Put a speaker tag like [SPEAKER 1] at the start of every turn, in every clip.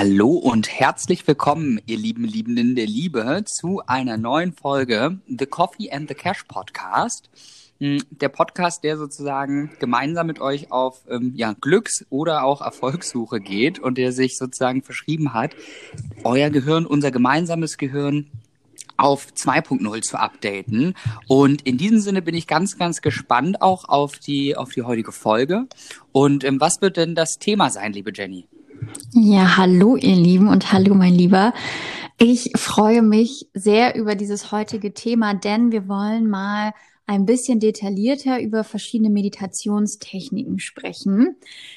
[SPEAKER 1] Hallo und herzlich willkommen, ihr lieben Liebenden der Liebe, zu einer neuen Folge The Coffee and the Cash Podcast. Hm, der Podcast, der sozusagen gemeinsam mit euch auf ähm, ja, Glücks- oder auch Erfolgssuche geht und der sich sozusagen verschrieben hat, euer Gehirn, unser gemeinsames Gehirn auf 2.0 zu updaten. Und in diesem Sinne bin ich ganz, ganz gespannt auch auf die, auf die heutige Folge. Und ähm, was wird denn das Thema sein, liebe Jenny?
[SPEAKER 2] Ja, hallo ihr Lieben und hallo mein Lieber. Ich freue mich sehr über dieses heutige Thema, denn wir wollen mal ein bisschen detaillierter über verschiedene Meditationstechniken sprechen.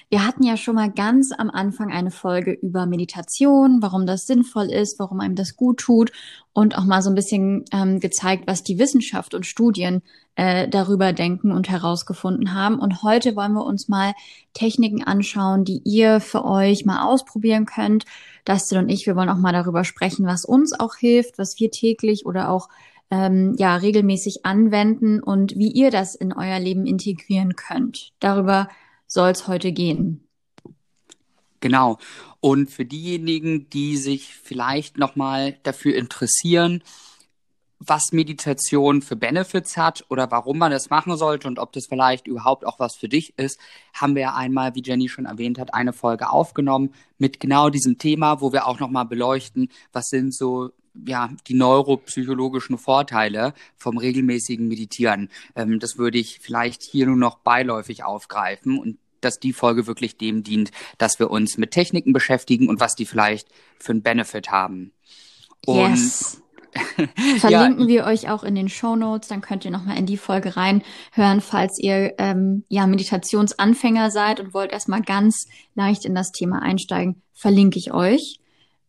[SPEAKER 2] Wir hatten ja schon mal ganz am Anfang eine Folge über Meditation, warum das sinnvoll ist, warum einem das gut tut und auch mal so ein bisschen ähm, gezeigt, was die Wissenschaft und Studien äh, darüber denken und herausgefunden haben. Und heute wollen wir uns mal Techniken anschauen, die ihr für euch mal ausprobieren könnt. Dustin und ich, wir wollen auch mal darüber sprechen, was uns auch hilft, was wir täglich oder auch ähm, ja regelmäßig anwenden und wie ihr das in euer Leben integrieren könnt. Darüber soll es heute gehen.
[SPEAKER 1] Genau. Und für diejenigen, die sich vielleicht nochmal dafür interessieren, was Meditation für Benefits hat oder warum man das machen sollte und ob das vielleicht überhaupt auch was für dich ist, haben wir einmal, wie Jenny schon erwähnt hat, eine Folge aufgenommen mit genau diesem Thema, wo wir auch nochmal beleuchten, was sind so ja, die neuropsychologischen Vorteile vom regelmäßigen Meditieren. Ähm, das würde ich vielleicht hier nur noch beiläufig aufgreifen und dass die Folge wirklich dem dient, dass wir uns mit Techniken beschäftigen und was die vielleicht für einen Benefit haben.
[SPEAKER 2] Und yes. Verlinken ja. wir euch auch in den Show Notes, dann könnt ihr nochmal in die Folge reinhören, falls ihr ähm, ja Meditationsanfänger seid und wollt erstmal ganz leicht in das Thema einsteigen, verlinke ich euch.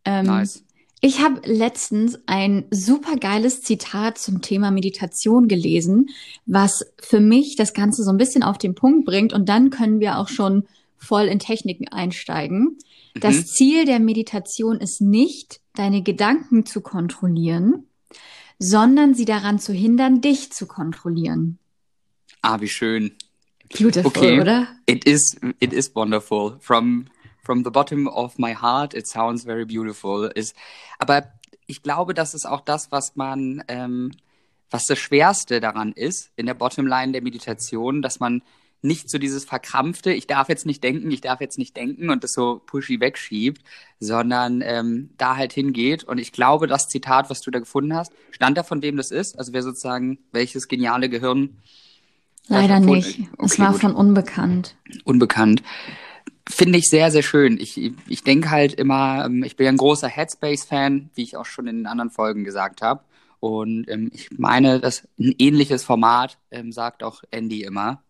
[SPEAKER 2] Ähm, nice. Ich habe letztens ein super geiles Zitat zum Thema Meditation gelesen, was für mich das Ganze so ein bisschen auf den Punkt bringt und dann können wir auch schon voll in Techniken einsteigen. Mhm. Das Ziel der Meditation ist nicht, deine Gedanken zu kontrollieren, sondern sie daran zu hindern, dich zu kontrollieren.
[SPEAKER 1] Ah, wie schön.
[SPEAKER 2] Beautiful, okay. oder?
[SPEAKER 1] It is, it is wonderful. From from the bottom of my heart, it sounds very beautiful. Ist, aber ich glaube, das ist auch das, was man, ähm, was das Schwerste daran ist, in der Bottomline der Meditation, dass man nicht so dieses verkrampfte, ich darf jetzt nicht denken, ich darf jetzt nicht denken und das so pushy wegschiebt, sondern ähm, da halt hingeht. Und ich glaube, das Zitat, was du da gefunden hast, stand da von wem das ist? Also wer sozusagen, welches geniale Gehirn?
[SPEAKER 2] Leider nicht. Okay, es war gut. von unbekannt.
[SPEAKER 1] Unbekannt. Finde ich sehr, sehr schön. Ich, ich denke halt immer, ähm, ich bin ja ein großer Headspace-Fan, wie ich auch schon in den anderen Folgen gesagt habe. Und ähm, ich meine, dass ein ähnliches Format ähm, sagt auch Andy immer,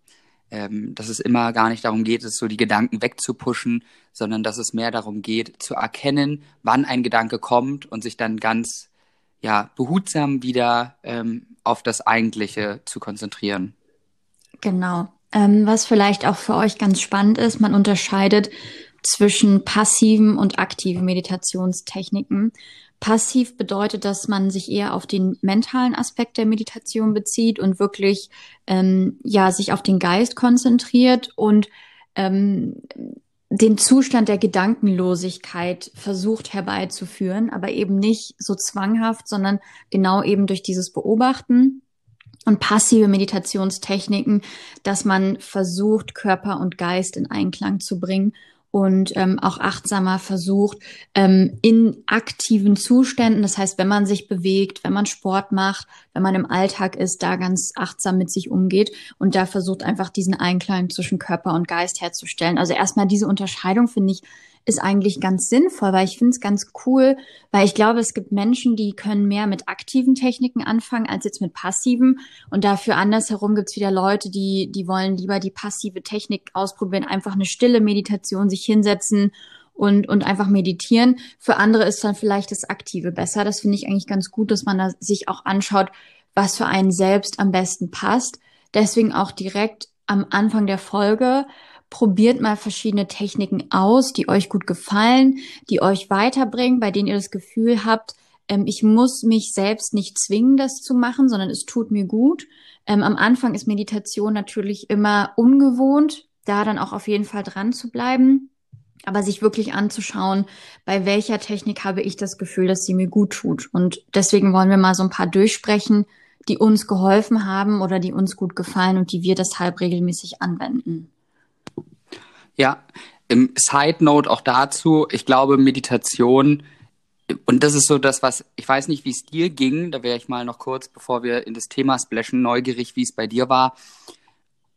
[SPEAKER 1] ähm, dass es immer gar nicht darum geht, es so die Gedanken wegzupuschen, sondern dass es mehr darum geht, zu erkennen, wann ein Gedanke kommt und sich dann ganz ja, behutsam wieder ähm, auf das Eigentliche zu konzentrieren.
[SPEAKER 2] Genau. Ähm, was vielleicht auch für euch ganz spannend ist, man unterscheidet zwischen passiven und aktiven Meditationstechniken. Passiv bedeutet, dass man sich eher auf den mentalen Aspekt der Meditation bezieht und wirklich ähm, ja sich auf den Geist konzentriert und ähm, den Zustand der Gedankenlosigkeit versucht herbeizuführen, aber eben nicht so zwanghaft, sondern genau eben durch dieses Beobachten und passive Meditationstechniken, dass man versucht, Körper und Geist in Einklang zu bringen und ähm, auch achtsamer versucht, ähm, in aktiven Zuständen, das heißt, wenn man sich bewegt, wenn man Sport macht, wenn man im Alltag ist, da ganz achtsam mit sich umgeht und da versucht einfach diesen Einklang zwischen Körper und Geist herzustellen. Also erstmal diese Unterscheidung finde ich ist eigentlich ganz sinnvoll, weil ich finde es ganz cool, weil ich glaube, es gibt Menschen, die können mehr mit aktiven Techniken anfangen als jetzt mit passiven. Und dafür andersherum gibt es wieder Leute, die, die wollen lieber die passive Technik ausprobieren, einfach eine stille Meditation, sich hinsetzen und, und einfach meditieren. Für andere ist dann vielleicht das Aktive besser. Das finde ich eigentlich ganz gut, dass man da sich auch anschaut, was für einen selbst am besten passt. Deswegen auch direkt am Anfang der Folge probiert mal verschiedene Techniken aus, die euch gut gefallen, die euch weiterbringen, bei denen ihr das Gefühl habt, ähm, ich muss mich selbst nicht zwingen, das zu machen, sondern es tut mir gut. Ähm, am Anfang ist Meditation natürlich immer ungewohnt, da dann auch auf jeden Fall dran zu bleiben. aber sich wirklich anzuschauen, bei welcher Technik habe ich das Gefühl, dass sie mir gut tut. Und deswegen wollen wir mal so ein paar durchsprechen, die uns geholfen haben oder die uns gut gefallen und die wir deshalb regelmäßig anwenden.
[SPEAKER 1] Ja, im Side Note auch dazu, ich glaube, Meditation, und das ist so das, was, ich weiß nicht, wie es dir ging, da wäre ich mal noch kurz, bevor wir in das Thema splashen, neugierig, wie es bei dir war.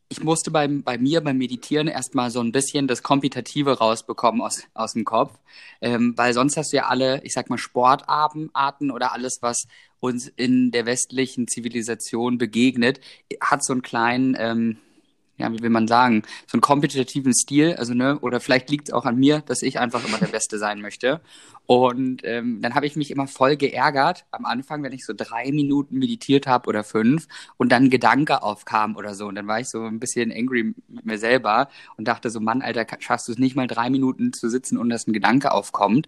[SPEAKER 1] Ich musste beim, bei mir beim Meditieren erstmal so ein bisschen das Kompetitive rausbekommen aus, aus dem Kopf, ähm, weil sonst hast du ja alle, ich sag mal, Sportarten oder alles, was uns in der westlichen Zivilisation begegnet, hat so einen kleinen, ähm, ja, wie will man sagen, so einen kompetitiven Stil, also ne, oder vielleicht liegt es auch an mir, dass ich einfach immer der Beste sein möchte. Und ähm, dann habe ich mich immer voll geärgert am Anfang, wenn ich so drei Minuten meditiert habe oder fünf und dann Gedanke aufkam oder so. Und dann war ich so ein bisschen angry mit mir selber und dachte so, Mann, Alter, schaffst du es nicht mal drei Minuten zu sitzen und dass ein Gedanke aufkommt.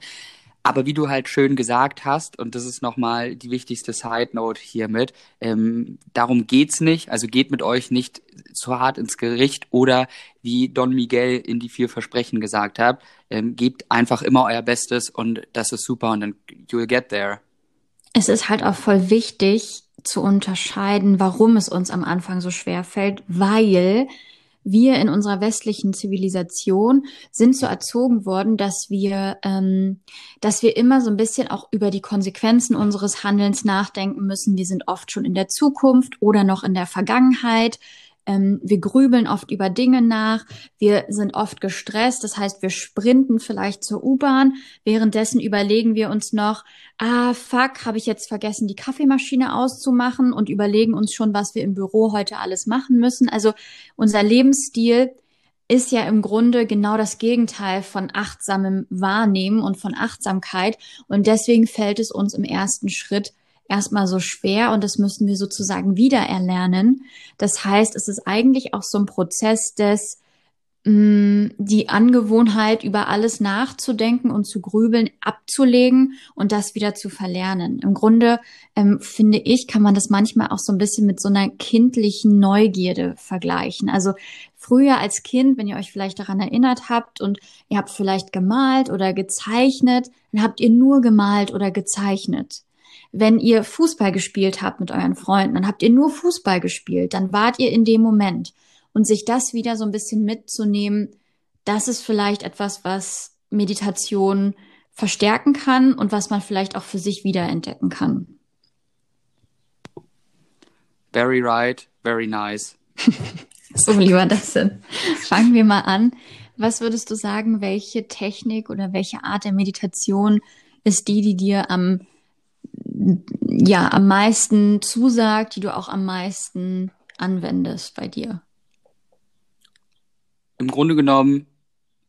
[SPEAKER 1] Aber wie du halt schön gesagt hast, und das ist nochmal die wichtigste Side Note hiermit, ähm, darum geht's nicht. Also geht mit euch nicht zu hart ins Gericht oder wie Don Miguel in die vier Versprechen gesagt hat, ähm, gebt einfach immer euer Bestes und das ist super und dann you'll get there.
[SPEAKER 2] Es ist halt auch voll wichtig zu unterscheiden, warum es uns am Anfang so schwer fällt, weil wir in unserer westlichen Zivilisation sind so erzogen worden, dass wir, ähm, dass wir immer so ein bisschen auch über die Konsequenzen unseres Handelns nachdenken müssen. Wir sind oft schon in der Zukunft oder noch in der Vergangenheit. Ähm, wir grübeln oft über Dinge nach. Wir sind oft gestresst. Das heißt, wir sprinten vielleicht zur U-Bahn. Währenddessen überlegen wir uns noch, ah, fuck, habe ich jetzt vergessen, die Kaffeemaschine auszumachen und überlegen uns schon, was wir im Büro heute alles machen müssen. Also unser Lebensstil ist ja im Grunde genau das Gegenteil von achtsamem Wahrnehmen und von Achtsamkeit. Und deswegen fällt es uns im ersten Schritt erstmal so schwer und das müssen wir sozusagen wieder erlernen. Das heißt, es ist eigentlich auch so ein Prozess des mh, mm, die Angewohnheit, über alles nachzudenken und zu grübeln, abzulegen und das wieder zu verlernen. Im Grunde ähm, finde ich, kann man das manchmal auch so ein bisschen mit so einer kindlichen Neugierde vergleichen. Also früher als Kind, wenn ihr euch vielleicht daran erinnert habt und ihr habt vielleicht gemalt oder gezeichnet, dann habt ihr nur gemalt oder gezeichnet. Wenn ihr Fußball gespielt habt mit euren Freunden, dann habt ihr nur Fußball gespielt, dann wart ihr in dem Moment. Und sich das wieder so ein bisschen mitzunehmen, das ist vielleicht etwas, was Meditation verstärken kann und was man vielleicht auch für sich wiederentdecken kann.
[SPEAKER 1] Very right, very nice.
[SPEAKER 2] so, lieber Dustin, fangen wir mal an. Was würdest du sagen, welche Technik oder welche Art der Meditation ist die, die dir am ja am meisten zusagt, die du auch am meisten anwendest bei dir?
[SPEAKER 1] Im Grunde genommen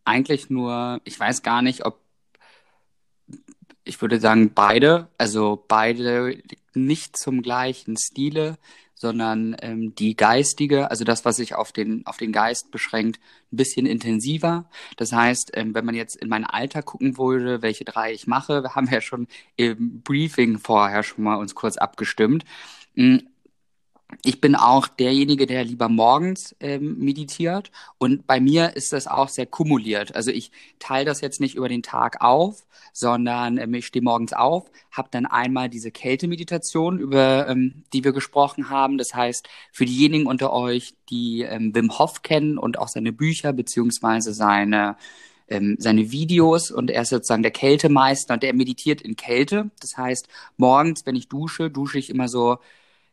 [SPEAKER 1] eigentlich nur, ich weiß gar nicht, ob ich würde sagen beide, also beide nicht zum gleichen Stile, sondern ähm, die geistige, also das, was sich auf den, auf den Geist beschränkt, ein bisschen intensiver. Das heißt, ähm, wenn man jetzt in mein Alter gucken würde, welche drei ich mache, wir haben ja schon im Briefing vorher schon mal uns kurz abgestimmt. Ich bin auch derjenige, der lieber morgens ähm, meditiert und bei mir ist das auch sehr kumuliert. Also ich teile das jetzt nicht über den Tag auf, sondern ähm, ich stehe morgens auf, habe dann einmal diese Kältemeditation, über ähm, die wir gesprochen haben. Das heißt, für diejenigen unter euch, die ähm, Wim Hof kennen und auch seine Bücher beziehungsweise seine ähm, seine Videos und er ist sozusagen der Kältemeister und der meditiert in Kälte. Das heißt, morgens, wenn ich dusche, dusche ich immer so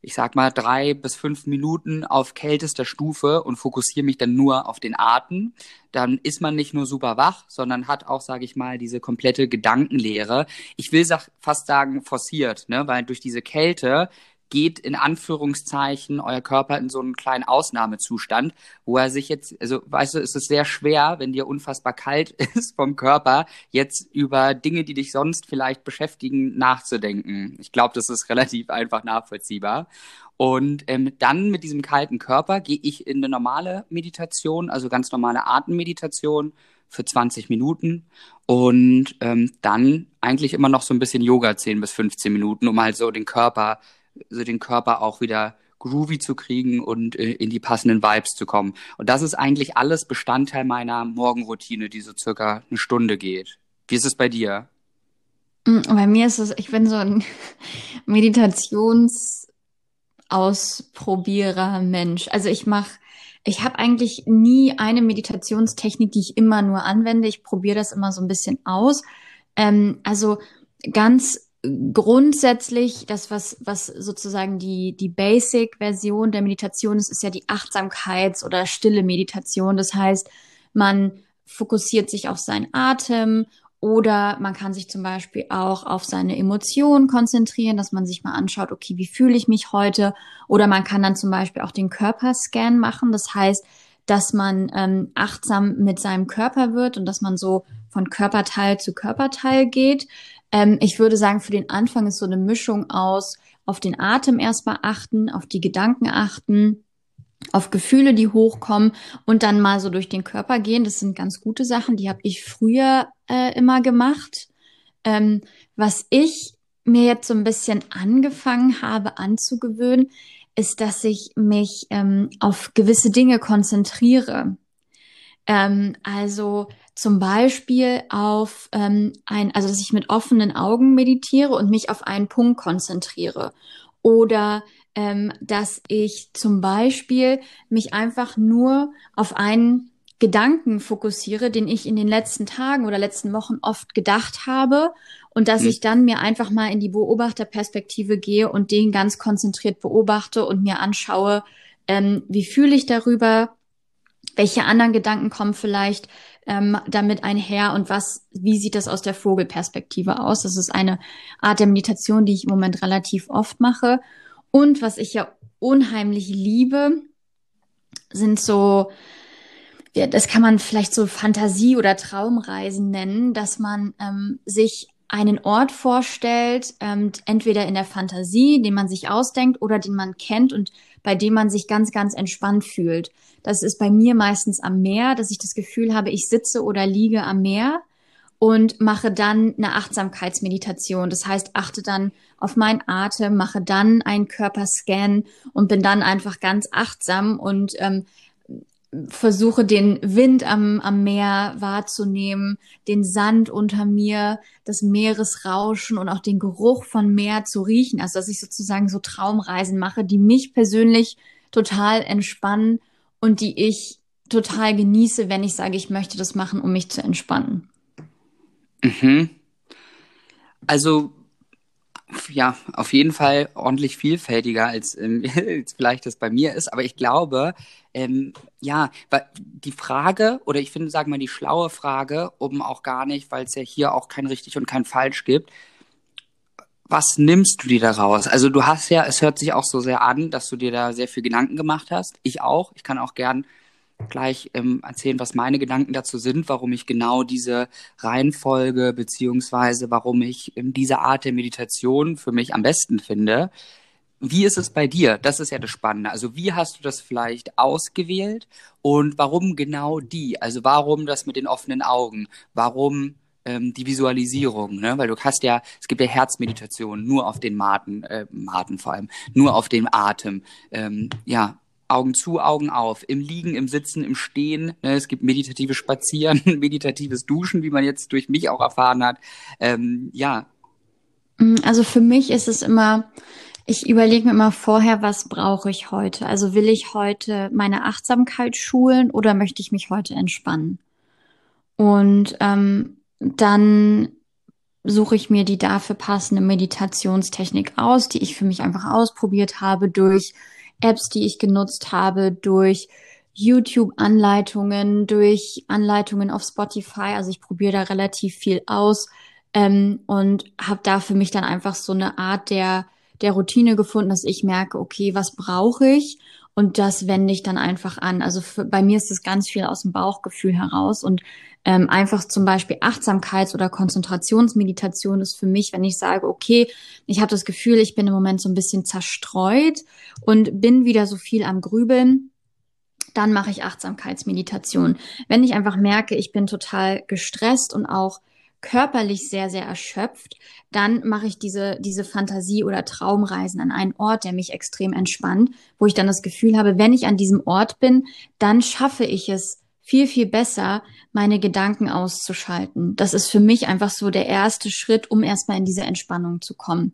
[SPEAKER 1] ich sag mal, drei bis fünf Minuten auf kältester Stufe und fokussiere mich dann nur auf den Atem, dann ist man nicht nur super wach, sondern hat auch, sage ich mal, diese komplette Gedankenlehre. Ich will fast sagen forciert, ne? weil durch diese Kälte geht in Anführungszeichen euer Körper in so einen kleinen Ausnahmezustand, wo er sich jetzt, also weißt du, ist es sehr schwer, wenn dir unfassbar kalt ist vom Körper, jetzt über Dinge, die dich sonst vielleicht beschäftigen, nachzudenken. Ich glaube, das ist relativ einfach nachvollziehbar. Und ähm, dann mit diesem kalten Körper gehe ich in eine normale Meditation, also ganz normale Atemmeditation für 20 Minuten und ähm, dann eigentlich immer noch so ein bisschen Yoga 10 bis 15 Minuten, um halt so den Körper so den Körper auch wieder groovy zu kriegen und äh, in die passenden Vibes zu kommen. Und das ist eigentlich alles Bestandteil meiner Morgenroutine, die so circa eine Stunde geht. Wie ist es bei dir?
[SPEAKER 2] Mm, bei mir ist es, ich bin so ein Meditationsausprobierer Mensch. Also ich mache, ich habe eigentlich nie eine Meditationstechnik, die ich immer nur anwende. Ich probiere das immer so ein bisschen aus. Ähm, also ganz grundsätzlich, das, was, was sozusagen die, die Basic-Version der Meditation ist, ist ja die Achtsamkeits- oder stille Meditation. Das heißt, man fokussiert sich auf seinen Atem oder man kann sich zum Beispiel auch auf seine Emotionen konzentrieren, dass man sich mal anschaut, okay, wie fühle ich mich heute? Oder man kann dann zum Beispiel auch den Körperscan machen. Das heißt, dass man ähm, achtsam mit seinem Körper wird und dass man so von Körperteil zu Körperteil geht. Ähm, ich würde sagen, für den Anfang ist so eine Mischung aus auf den Atem erstmal achten, auf die Gedanken achten, auf Gefühle, die hochkommen und dann mal so durch den Körper gehen. Das sind ganz gute Sachen, die habe ich früher äh, immer gemacht. Ähm, was ich mir jetzt so ein bisschen angefangen habe anzugewöhnen, ist, dass ich mich ähm, auf gewisse Dinge konzentriere. Ähm, also zum Beispiel auf ähm, ein, also dass ich mit offenen Augen meditiere und mich auf einen Punkt konzentriere. Oder ähm, dass ich zum Beispiel mich einfach nur auf einen Gedanken fokussiere, den ich in den letzten Tagen oder letzten Wochen oft gedacht habe und dass mhm. ich dann mir einfach mal in die Beobachterperspektive gehe und den ganz konzentriert beobachte und mir anschaue, ähm, wie fühle ich darüber, welche anderen Gedanken kommen vielleicht ähm, damit einher und was, wie sieht das aus der Vogelperspektive aus? Das ist eine Art der Meditation, die ich im Moment relativ oft mache. Und was ich ja unheimlich liebe, sind so, ja, das kann man vielleicht so Fantasie- oder Traumreisen nennen, dass man ähm, sich einen Ort vorstellt, ähm, entweder in der Fantasie, den man sich ausdenkt oder den man kennt und bei dem man sich ganz, ganz entspannt fühlt. Das ist bei mir meistens am Meer, dass ich das Gefühl habe, ich sitze oder liege am Meer und mache dann eine Achtsamkeitsmeditation. Das heißt, achte dann auf meinen Atem, mache dann einen Körperscan und bin dann einfach ganz achtsam und ähm, versuche den Wind am, am Meer wahrzunehmen, den Sand unter mir, das Meeresrauschen und auch den Geruch von Meer zu riechen. Also dass ich sozusagen so Traumreisen mache, die mich persönlich total entspannen und die ich total genieße, wenn ich sage, ich möchte das machen, um mich zu entspannen.
[SPEAKER 1] Mhm. Also ja, auf jeden Fall ordentlich vielfältiger, als, ähm, als vielleicht das bei mir ist. Aber ich glaube, ähm, ja, die Frage, oder ich finde, sagen wir mal, die schlaue Frage, um auch gar nicht, weil es ja hier auch kein richtig und kein falsch gibt, was nimmst du dir daraus? Also du hast ja, es hört sich auch so sehr an, dass du dir da sehr viel Gedanken gemacht hast. Ich auch. Ich kann auch gern gleich ähm, erzählen, was meine Gedanken dazu sind, warum ich genau diese Reihenfolge beziehungsweise warum ich ähm, diese Art der Meditation für mich am besten finde. Wie ist es bei dir? Das ist ja das Spannende. Also wie hast du das vielleicht ausgewählt und warum genau die? Also warum das mit den offenen Augen? Warum ähm, die Visualisierung? Ne? Weil du hast ja, es gibt ja Herzmeditationen nur auf den Maten, äh, Maten vor allem, nur auf den Atem. Ähm, ja, Augen zu, Augen auf, im Liegen, im Sitzen, im Stehen. Ne? Es gibt meditative Spazieren, meditatives Duschen, wie man jetzt durch mich auch erfahren hat. Ähm, ja.
[SPEAKER 2] Mm, also für mich ist es immer, ich überlege mir immer vorher, was brauche ich heute? Also will ich heute meine Achtsamkeit schulen oder möchte ich mich heute entspannen? Und ähm, dann suche ich mir die dafür passende Meditationstechnik aus, die ich für mich einfach ausprobiert habe durch Apps, die ich genutzt habe, durch YouTube-Anleitungen, durch Anleitungen auf Spotify. Also ich probiere da relativ viel aus ähm, und habe da für mich dann einfach so eine Art der, der Routine gefunden, dass ich merke, okay, was brauche ich? Und das wende ich dann einfach an. Also für, bei mir ist das ganz viel aus dem Bauchgefühl heraus und ähm, einfach zum Beispiel Achtsamkeits- oder Konzentrationsmeditation ist für mich, wenn ich sage, okay, ich habe das Gefühl, ich bin im Moment so ein bisschen zerstreut und bin wieder so viel am Grübeln, dann mache ich Achtsamkeitsmeditation. Wenn ich einfach merke, ich bin total gestresst und auch körperlich sehr, sehr erschöpft, dann mache ich diese, diese Fantasie- oder Traumreisen an einen Ort, der mich extrem entspannt, wo ich dann das Gefühl habe, wenn ich an diesem Ort bin, dann schaffe ich es viel, viel besser, meine Gedanken auszuschalten. Das ist für mich einfach so der erste Schritt, um erstmal in diese Entspannung zu kommen.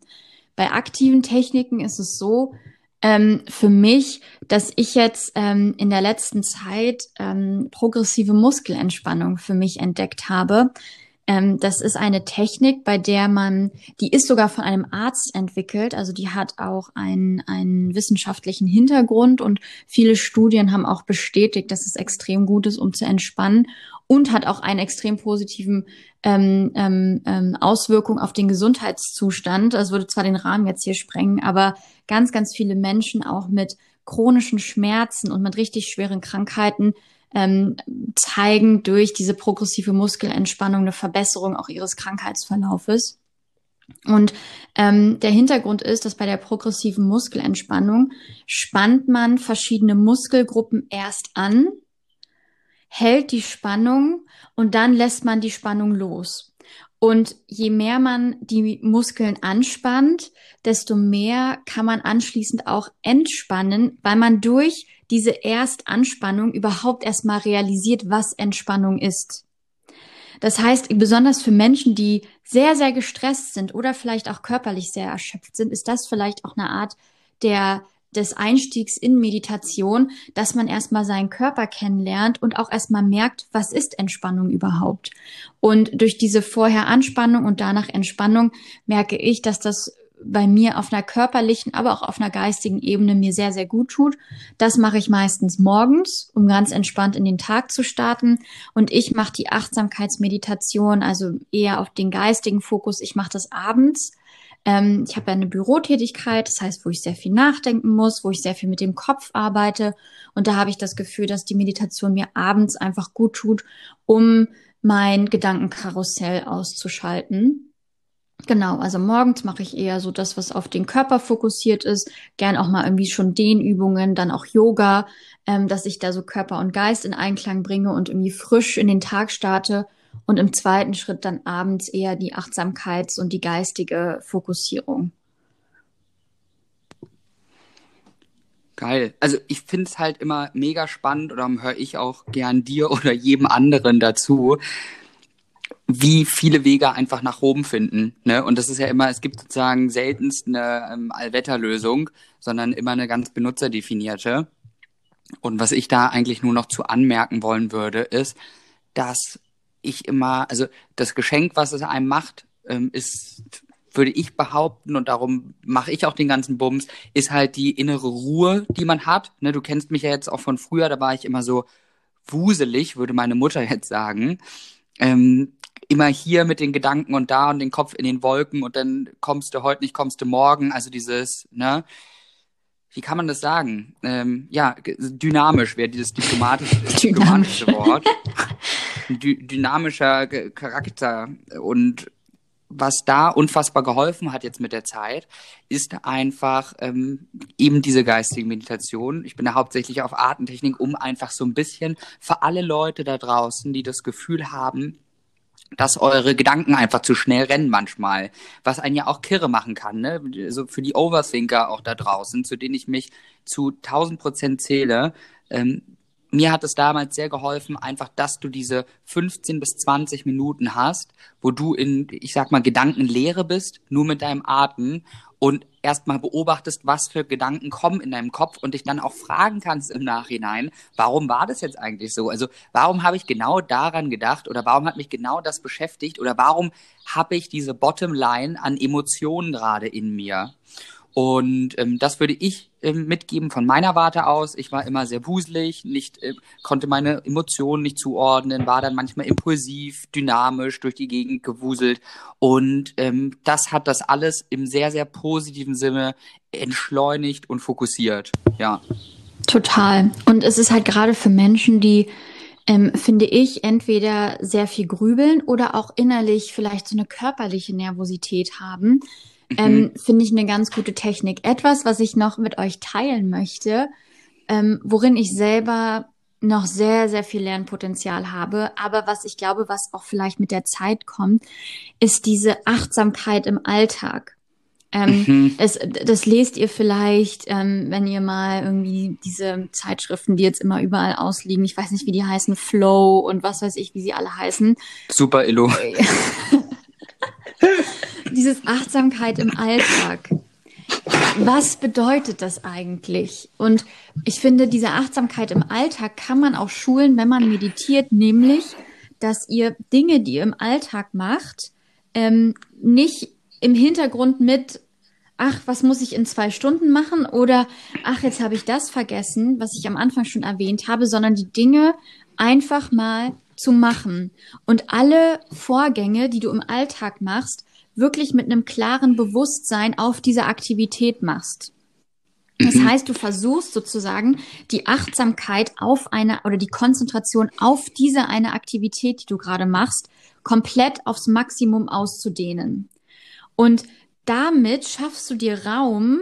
[SPEAKER 2] Bei aktiven Techniken ist es so, ähm, für mich, dass ich jetzt ähm, in der letzten Zeit ähm, progressive Muskelentspannung für mich entdeckt habe. Ähm, das ist eine Technik, bei der man, die ist sogar von einem Arzt entwickelt, also die hat auch einen, einen wissenschaftlichen Hintergrund und viele Studien haben auch bestätigt, dass es extrem gut ist, um zu entspannen und hat auch einen extrem positiven ähm, ähm, ähm, Auswirkung auf den Gesundheitszustand. Das würde zwar den Rahmen jetzt hier sprengen, aber ganz, ganz viele Menschen auch mit chronischen Schmerzen und mit richtig schweren Krankheiten ähm, zeigen durch diese progressive Muskelentspannung eine Verbesserung auch ihres Krankheitsverlaufes. Und ähm, der Hintergrund ist, dass bei der progressiven Muskelentspannung spannt man verschiedene Muskelgruppen erst an, hält die Spannung und dann lässt man die Spannung los. Und je mehr man die Muskeln anspannt, desto mehr kann man anschließend auch entspannen, weil man durch diese Erstanspannung überhaupt erstmal realisiert, was Entspannung ist. Das heißt, besonders für Menschen, die sehr, sehr gestresst sind oder vielleicht auch körperlich sehr erschöpft sind, ist das vielleicht auch eine Art der des Einstiegs in Meditation, dass man erstmal seinen Körper kennenlernt und auch erstmal merkt, was ist Entspannung überhaupt. Und durch diese vorher Anspannung und danach Entspannung merke ich, dass das bei mir auf einer körperlichen, aber auch auf einer geistigen Ebene mir sehr, sehr gut tut. Das mache ich meistens morgens, um ganz entspannt in den Tag zu starten. Und ich mache die Achtsamkeitsmeditation, also eher auf den geistigen Fokus. Ich mache das abends ähm, ich habe ja eine Bürotätigkeit, das heißt, wo ich sehr viel nachdenken muss, wo ich sehr viel mit dem Kopf arbeite. Und da habe ich das Gefühl, dass die Meditation mir abends einfach gut tut, um mein Gedankenkarussell auszuschalten. Genau, also morgens mache ich eher so das, was auf den Körper fokussiert ist. Gern auch mal irgendwie schon Dehnübungen, dann auch Yoga, ähm, dass ich da so Körper und Geist in Einklang bringe und irgendwie frisch in den Tag starte und im zweiten Schritt dann abends eher die Achtsamkeits- und die geistige Fokussierung.
[SPEAKER 1] Geil. Also ich finde es halt immer mega spannend oder höre ich auch gern dir oder jedem anderen dazu, wie viele Wege einfach nach Rom finden. Ne? Und das ist ja immer, es gibt sozusagen seltenst eine ähm, Allwetterlösung, sondern immer eine ganz benutzerdefinierte. Und was ich da eigentlich nur noch zu anmerken wollen würde, ist, dass ich immer, also das Geschenk, was es einem macht, ähm, ist, würde ich behaupten, und darum mache ich auch den ganzen Bums, ist halt die innere Ruhe, die man hat. Ne, du kennst mich ja jetzt auch von früher, da war ich immer so wuselig, würde meine Mutter jetzt sagen. Ähm, immer hier mit den Gedanken und da und den Kopf in den Wolken und dann kommst du heute nicht, kommst du morgen. Also dieses, ne, wie kann man das sagen? Ähm, ja, dynamisch wäre dieses diplomatische, diplomatische Wort. Dü dynamischer Charakter und was da unfassbar geholfen hat jetzt mit der Zeit, ist einfach ähm, eben diese geistige Meditation. Ich bin da hauptsächlich auf Artentechnik, um einfach so ein bisschen für alle Leute da draußen, die das Gefühl haben, dass eure Gedanken einfach zu schnell rennen manchmal, was einen ja auch kirre machen kann, ne? So also für die Overthinker auch da draußen, zu denen ich mich zu 1000 Prozent zähle. Ähm, mir hat es damals sehr geholfen, einfach, dass du diese 15 bis 20 Minuten hast, wo du in, ich sag mal, Gedankenlehre bist, nur mit deinem Atem und erstmal beobachtest, was für Gedanken kommen in deinem Kopf und dich dann auch fragen kannst im Nachhinein, warum war das jetzt eigentlich so? Also warum habe ich genau daran gedacht oder warum hat mich genau das beschäftigt oder warum habe ich diese Bottomline an Emotionen gerade in mir? Und ähm, das würde ich ähm, mitgeben von meiner Warte aus. Ich war immer sehr wuselig, nicht, äh, konnte meine Emotionen nicht zuordnen, war dann manchmal impulsiv, dynamisch durch die Gegend gewuselt. Und ähm, das hat das alles im sehr, sehr positiven Sinne entschleunigt und fokussiert. Ja.
[SPEAKER 2] Total. Und es ist halt gerade für Menschen, die ähm, finde ich, entweder sehr viel grübeln oder auch innerlich vielleicht so eine körperliche Nervosität haben, ähm, mhm. finde ich eine ganz gute Technik. Etwas, was ich noch mit euch teilen möchte, ähm, worin ich selber noch sehr, sehr viel Lernpotenzial habe. Aber was ich glaube, was auch vielleicht mit der Zeit kommt, ist diese Achtsamkeit im Alltag. Ähm, mhm. das, das lest ihr vielleicht, ähm, wenn ihr mal irgendwie diese Zeitschriften, die jetzt immer überall ausliegen, ich weiß nicht, wie die heißen, Flow und was weiß ich, wie sie alle heißen.
[SPEAKER 1] Super, Illo.
[SPEAKER 2] Dieses Achtsamkeit im Alltag. Was bedeutet das eigentlich? Und ich finde, diese Achtsamkeit im Alltag kann man auch schulen, wenn man meditiert, nämlich, dass ihr Dinge, die ihr im Alltag macht, ähm, nicht im Hintergrund mit, ach, was muss ich in zwei Stunden machen? Oder, ach, jetzt habe ich das vergessen, was ich am Anfang schon erwähnt habe, sondern die Dinge einfach mal zu machen. Und alle Vorgänge, die du im Alltag machst, wirklich mit einem klaren Bewusstsein auf diese Aktivität machst. Das mhm. heißt, du versuchst sozusagen die Achtsamkeit auf eine oder die Konzentration auf diese eine Aktivität, die du gerade machst, komplett aufs Maximum auszudehnen. Und damit schaffst du dir Raum,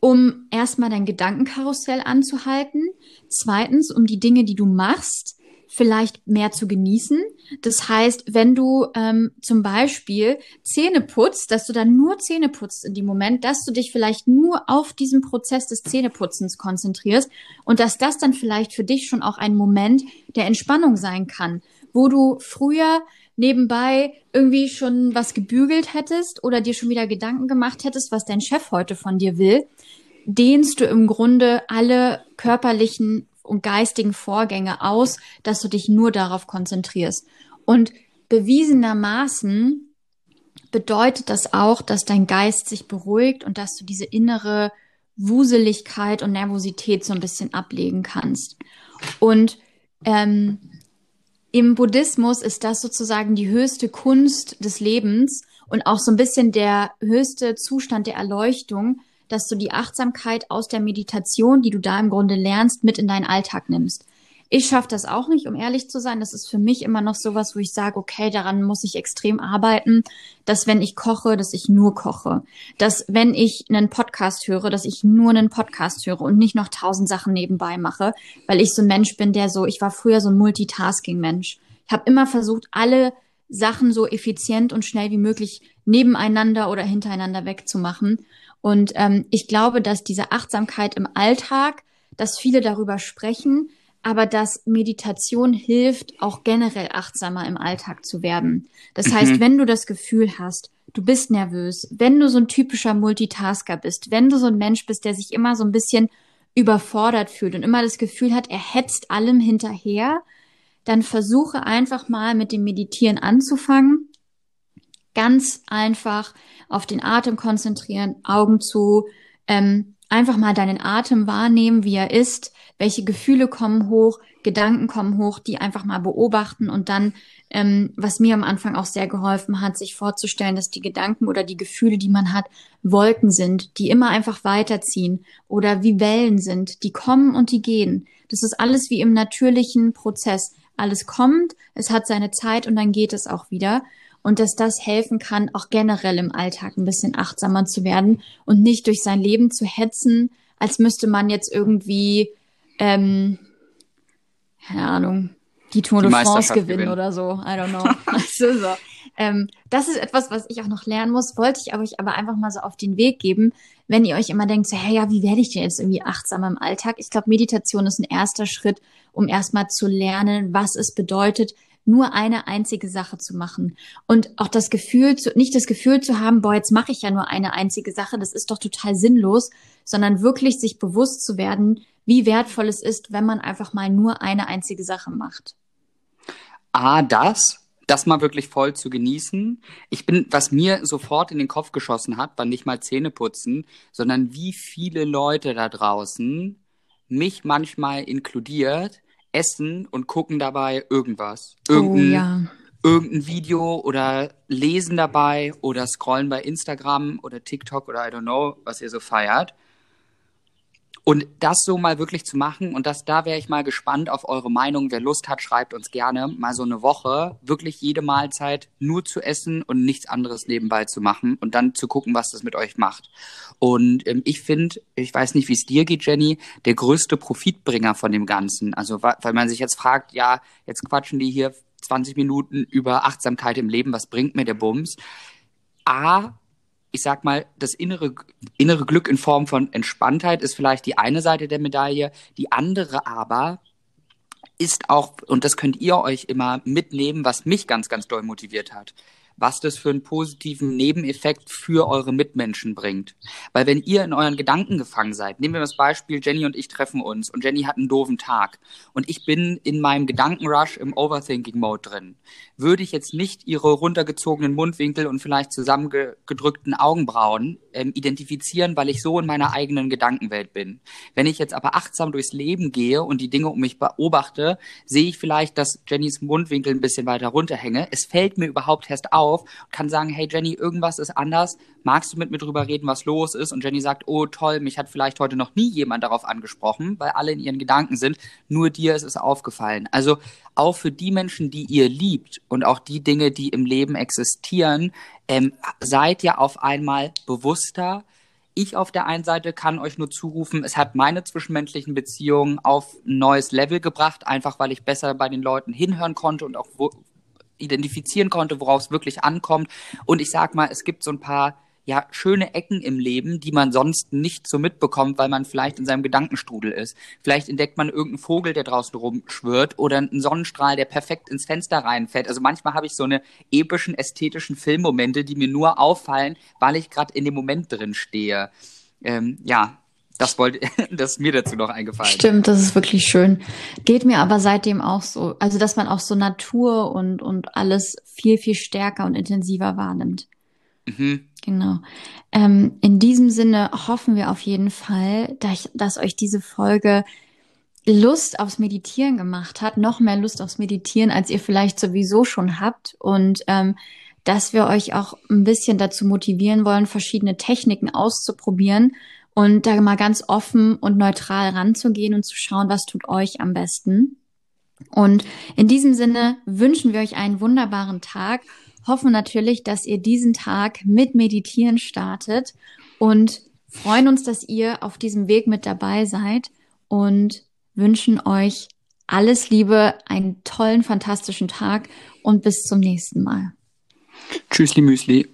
[SPEAKER 2] um erstmal dein Gedankenkarussell anzuhalten, zweitens, um die Dinge, die du machst, vielleicht mehr zu genießen. Das heißt, wenn du ähm, zum Beispiel Zähne putzt, dass du dann nur Zähne putzt in dem Moment, dass du dich vielleicht nur auf diesen Prozess des Zähneputzens konzentrierst und dass das dann vielleicht für dich schon auch ein Moment der Entspannung sein kann, wo du früher nebenbei irgendwie schon was gebügelt hättest oder dir schon wieder Gedanken gemacht hättest, was dein Chef heute von dir will, dehnst du im Grunde alle körperlichen und geistigen Vorgänge aus, dass du dich nur darauf konzentrierst. Und bewiesenermaßen bedeutet das auch, dass dein Geist sich beruhigt und dass du diese innere Wuseligkeit und Nervosität so ein bisschen ablegen kannst. Und ähm, im Buddhismus ist das sozusagen die höchste Kunst des Lebens und auch so ein bisschen der höchste Zustand der Erleuchtung, dass du die Achtsamkeit aus der Meditation, die du da im Grunde lernst, mit in deinen Alltag nimmst. Ich schaffe das auch nicht, um ehrlich zu sein. Das ist für mich immer noch sowas, wo ich sage, okay, daran muss ich extrem arbeiten, dass wenn ich koche, dass ich nur koche. Dass wenn ich einen Podcast höre, dass ich nur einen Podcast höre und nicht noch tausend Sachen nebenbei mache, weil ich so ein Mensch bin, der so, ich war früher so ein Multitasking-Mensch. Ich habe immer versucht, alle Sachen so effizient und schnell wie möglich nebeneinander oder hintereinander wegzumachen. Und ähm, ich glaube, dass diese Achtsamkeit im Alltag, dass viele darüber sprechen, aber dass Meditation hilft, auch generell achtsamer im Alltag zu werden. Das mhm. heißt, wenn du das Gefühl hast, du bist nervös, wenn du so ein typischer Multitasker bist, wenn du so ein Mensch bist, der sich immer so ein bisschen überfordert fühlt und immer das Gefühl hat, er hetzt allem hinterher, dann versuche einfach mal mit dem Meditieren anzufangen ganz einfach auf den Atem konzentrieren, Augen zu, ähm, einfach mal deinen Atem wahrnehmen, wie er ist, welche Gefühle kommen hoch, Gedanken kommen hoch, die einfach mal beobachten und dann, ähm, was mir am Anfang auch sehr geholfen hat, sich vorzustellen, dass die Gedanken oder die Gefühle, die man hat, Wolken sind, die immer einfach weiterziehen oder wie Wellen sind, die kommen und die gehen. Das ist alles wie im natürlichen Prozess. Alles kommt, es hat seine Zeit und dann geht es auch wieder und dass das helfen kann, auch generell im Alltag ein bisschen achtsamer zu werden und nicht durch sein Leben zu hetzen, als müsste man jetzt irgendwie, ähm, keine Ahnung, die Tour de France gewinnen, gewinnen, oder so. I don't know. also so. Ähm, das ist etwas, was ich auch noch lernen muss, wollte ich euch aber einfach mal so auf den Weg geben, wenn ihr euch immer denkt, so, hey, ja, wie werde ich denn jetzt irgendwie achtsamer im Alltag? Ich glaube, Meditation ist ein erster Schritt, um erstmal zu lernen, was es bedeutet, nur eine einzige Sache zu machen. Und auch das Gefühl, zu, nicht das Gefühl zu haben, boah, jetzt mache ich ja nur eine einzige Sache, das ist doch total sinnlos, sondern wirklich sich bewusst zu werden, wie wertvoll es ist, wenn man einfach mal nur eine einzige Sache macht.
[SPEAKER 1] A, das, das mal wirklich voll zu genießen. Ich bin, was mir sofort in den Kopf geschossen hat, war nicht mal Zähne putzen, sondern wie viele Leute da draußen, mich manchmal inkludiert, essen und gucken dabei irgendwas. Irgendein, oh, ja. irgendein Video oder lesen dabei oder scrollen bei Instagram oder TikTok oder I don't know, was ihr so feiert. Und das so mal wirklich zu machen, und das, da wäre ich mal gespannt auf eure Meinung. Wer Lust hat, schreibt uns gerne mal so eine Woche, wirklich jede Mahlzeit nur zu essen und nichts anderes nebenbei zu machen und dann zu gucken, was das mit euch macht. Und ähm, ich finde, ich weiß nicht, wie es dir geht, Jenny, der größte Profitbringer von dem Ganzen. Also, weil man sich jetzt fragt, ja, jetzt quatschen die hier 20 Minuten über Achtsamkeit im Leben, was bringt mir der Bums? A, ich sag mal, das innere, innere Glück in Form von Entspanntheit ist vielleicht die eine Seite der Medaille. Die andere aber ist auch, und das könnt ihr euch immer mitnehmen, was mich ganz, ganz doll motiviert hat was das für einen positiven Nebeneffekt für eure Mitmenschen bringt. Weil wenn ihr in euren Gedanken gefangen seid, nehmen wir das Beispiel, Jenny und ich treffen uns und Jenny hat einen doofen Tag und ich bin in meinem Gedankenrush im Overthinking-Mode drin, würde ich jetzt nicht ihre runtergezogenen Mundwinkel und vielleicht zusammengedrückten Augenbrauen ähm, identifizieren, weil ich so in meiner eigenen Gedankenwelt bin. Wenn ich jetzt aber achtsam durchs Leben gehe und die Dinge um mich beobachte, sehe ich vielleicht, dass Jennys Mundwinkel ein bisschen weiter runterhänge. Es fällt mir überhaupt erst auf, auf, kann sagen, hey Jenny, irgendwas ist anders, magst du mit mir drüber reden, was los ist? Und Jenny sagt, oh toll, mich hat vielleicht heute noch nie jemand darauf angesprochen, weil alle in ihren Gedanken sind, nur dir ist es aufgefallen. Also auch für die Menschen, die ihr liebt und auch die Dinge, die im Leben existieren, ähm, seid ihr auf einmal bewusster, ich auf der einen Seite kann euch nur zurufen, es hat meine zwischenmenschlichen Beziehungen auf ein neues Level gebracht, einfach weil ich besser bei den Leuten hinhören konnte und auch identifizieren konnte, worauf es wirklich ankommt. Und ich sag mal, es gibt so ein paar ja, schöne Ecken im Leben, die man sonst nicht so mitbekommt, weil man vielleicht in seinem Gedankenstrudel ist. Vielleicht entdeckt man irgendeinen Vogel, der draußen rumschwirrt oder einen Sonnenstrahl, der perfekt ins Fenster reinfällt. Also manchmal habe ich so eine epischen, ästhetischen Filmmomente, die mir nur auffallen, weil ich gerade in dem Moment drin stehe. Ähm, ja, das wollte, das ist mir dazu noch eingefallen.
[SPEAKER 2] Stimmt, das ist wirklich schön. Geht mir aber seitdem auch so. Also, dass man auch so Natur und, und alles viel, viel stärker und intensiver wahrnimmt. Mhm. Genau. Ähm, in diesem Sinne hoffen wir auf jeden Fall, dass, dass euch diese Folge Lust aufs Meditieren gemacht hat, noch mehr Lust aufs Meditieren, als ihr vielleicht sowieso schon habt und ähm, dass wir euch auch ein bisschen dazu motivieren wollen, verschiedene Techniken auszuprobieren und da mal ganz offen und neutral ranzugehen und zu schauen, was tut euch am besten. Und in diesem Sinne wünschen wir euch einen wunderbaren Tag, hoffen natürlich, dass ihr diesen Tag mit Meditieren startet und freuen uns, dass ihr auf diesem Weg mit dabei seid und wünschen euch alles Liebe, einen tollen, fantastischen Tag und bis zum nächsten Mal.
[SPEAKER 1] Tschüssli Müsli.